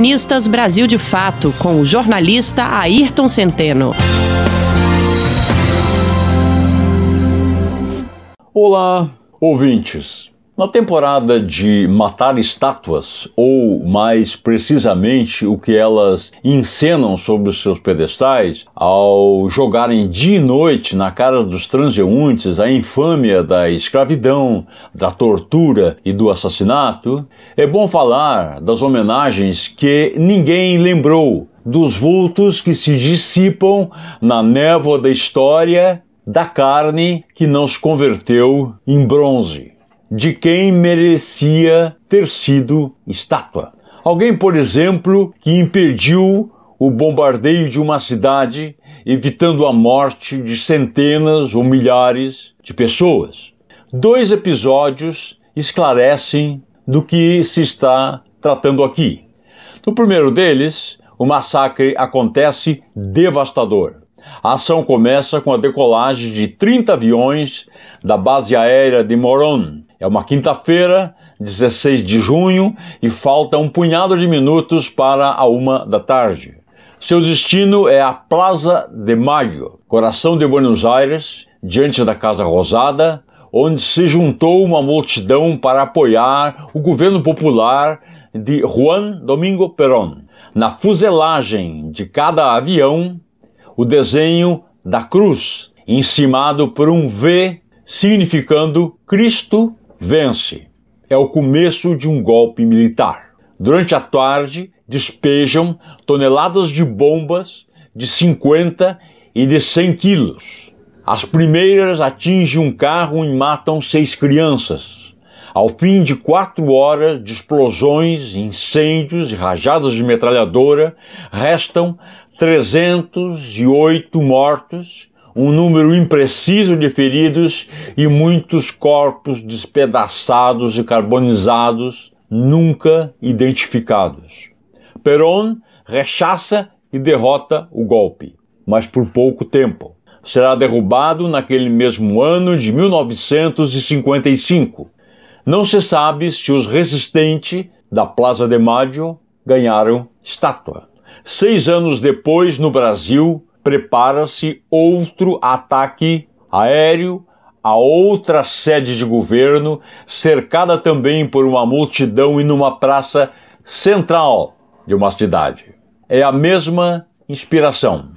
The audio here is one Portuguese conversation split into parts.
Colunistas Brasil de Fato, com o jornalista Ayrton Centeno. Olá, ouvintes. Na temporada de matar estátuas, ou mais precisamente o que elas encenam sobre os seus pedestais, ao jogarem dia e noite na cara dos transeuntes a infâmia da escravidão, da tortura e do assassinato, é bom falar das homenagens que ninguém lembrou, dos vultos que se dissipam na névoa da história da carne que não se converteu em bronze de quem merecia ter sido estátua. Alguém, por exemplo, que impediu o bombardeio de uma cidade, evitando a morte de centenas ou milhares de pessoas. Dois episódios esclarecem do que se está tratando aqui. No primeiro deles, o massacre acontece devastador. A ação começa com a decolagem de 30 aviões da base aérea de Moron, é uma quinta-feira, 16 de junho, e falta um punhado de minutos para a uma da tarde. Seu destino é a Plaza de Mayo, coração de Buenos Aires, diante da Casa Rosada, onde se juntou uma multidão para apoiar o governo popular de Juan Domingo Perón. Na fuselagem de cada avião, o desenho da cruz, encimado por um V significando Cristo vence. É o começo de um golpe militar. Durante a tarde, despejam toneladas de bombas de 50 e de 100 quilos. As primeiras atingem um carro e matam seis crianças. Ao fim de quatro horas de explosões, incêndios e rajadas de metralhadora, restam 308 mortos um número impreciso de feridos e muitos corpos despedaçados e carbonizados, nunca identificados. Perón rechaça e derrota o golpe, mas por pouco tempo. Será derrubado naquele mesmo ano de 1955. Não se sabe se os resistentes da Plaza de Mayo ganharam estátua. Seis anos depois, no Brasil, prepara-se outro ataque aéreo a outra sede de governo, cercada também por uma multidão e numa praça central de uma cidade. É a mesma inspiração.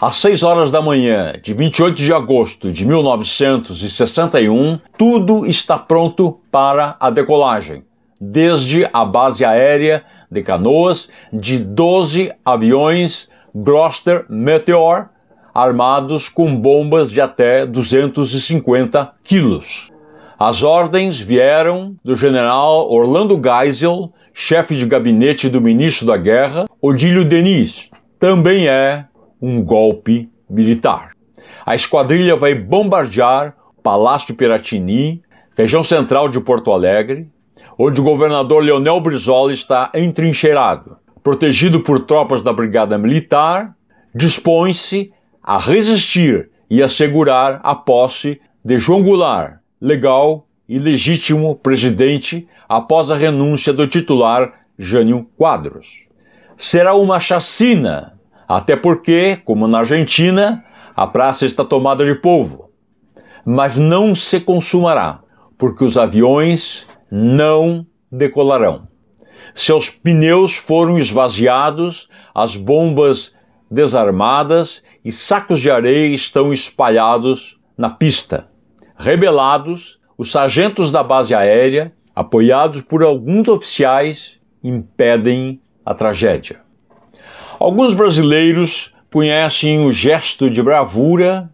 Às 6 horas da manhã de 28 de agosto de 1961, tudo está pronto para a decolagem, desde a base aérea de Canoas, de 12 aviões Gloster Meteor, armados com bombas de até 250 quilos. As ordens vieram do general Orlando Geisel, chefe de gabinete do ministro da Guerra, Odílio Denis. Também é um golpe militar. A esquadrilha vai bombardear Palácio Piratini, região central de Porto Alegre, onde o governador Leonel Brizola está entrincheirado protegido por tropas da Brigada Militar, dispõe-se a resistir e assegurar a posse de João Goulart, legal e legítimo presidente após a renúncia do titular Jânio Quadros. Será uma chacina, até porque, como na Argentina, a praça está tomada de povo. Mas não se consumará, porque os aviões não decolarão. Seus pneus foram esvaziados, as bombas desarmadas e sacos de areia estão espalhados na pista. Rebelados, os sargentos da base aérea, apoiados por alguns oficiais, impedem a tragédia. Alguns brasileiros conhecem o gesto de bravura,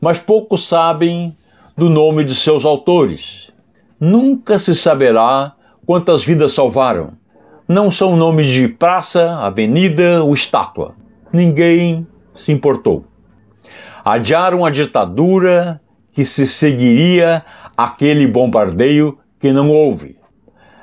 mas poucos sabem do nome de seus autores. Nunca se saberá quantas vidas salvaram não são nomes de praça, avenida ou estátua. Ninguém se importou. Adiaram a ditadura que se seguiria aquele bombardeio que não houve.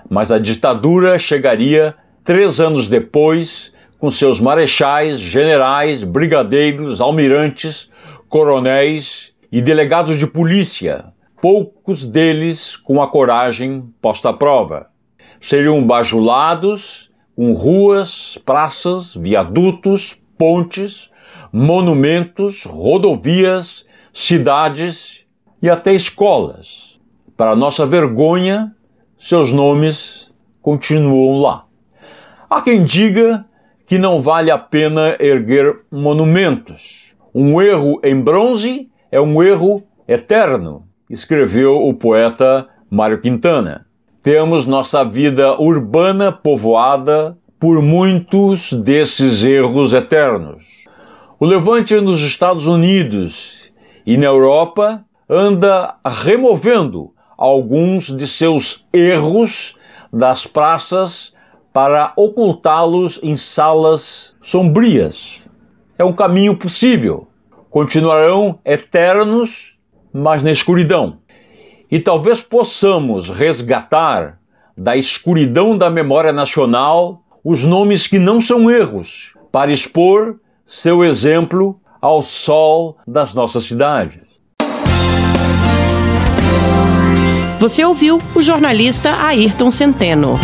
Mas a ditadura chegaria três anos depois, com seus marechais, generais, brigadeiros, almirantes, coronéis e delegados de polícia, poucos deles com a coragem posta à prova seriam bajulados com ruas, praças, viadutos, pontes, monumentos, rodovias, cidades e até escolas. Para nossa vergonha, seus nomes continuam lá. Há quem diga que não vale a pena erguer monumentos. Um erro em bronze é um erro eterno, escreveu o poeta Mário Quintana. Temos nossa vida urbana povoada por muitos desses erros eternos. O levante nos Estados Unidos e na Europa anda removendo alguns de seus erros das praças para ocultá-los em salas sombrias. É um caminho possível. Continuarão eternos, mas na escuridão. E talvez possamos resgatar da escuridão da memória nacional os nomes que não são erros, para expor seu exemplo ao sol das nossas cidades. Você ouviu o jornalista Ayrton Centeno.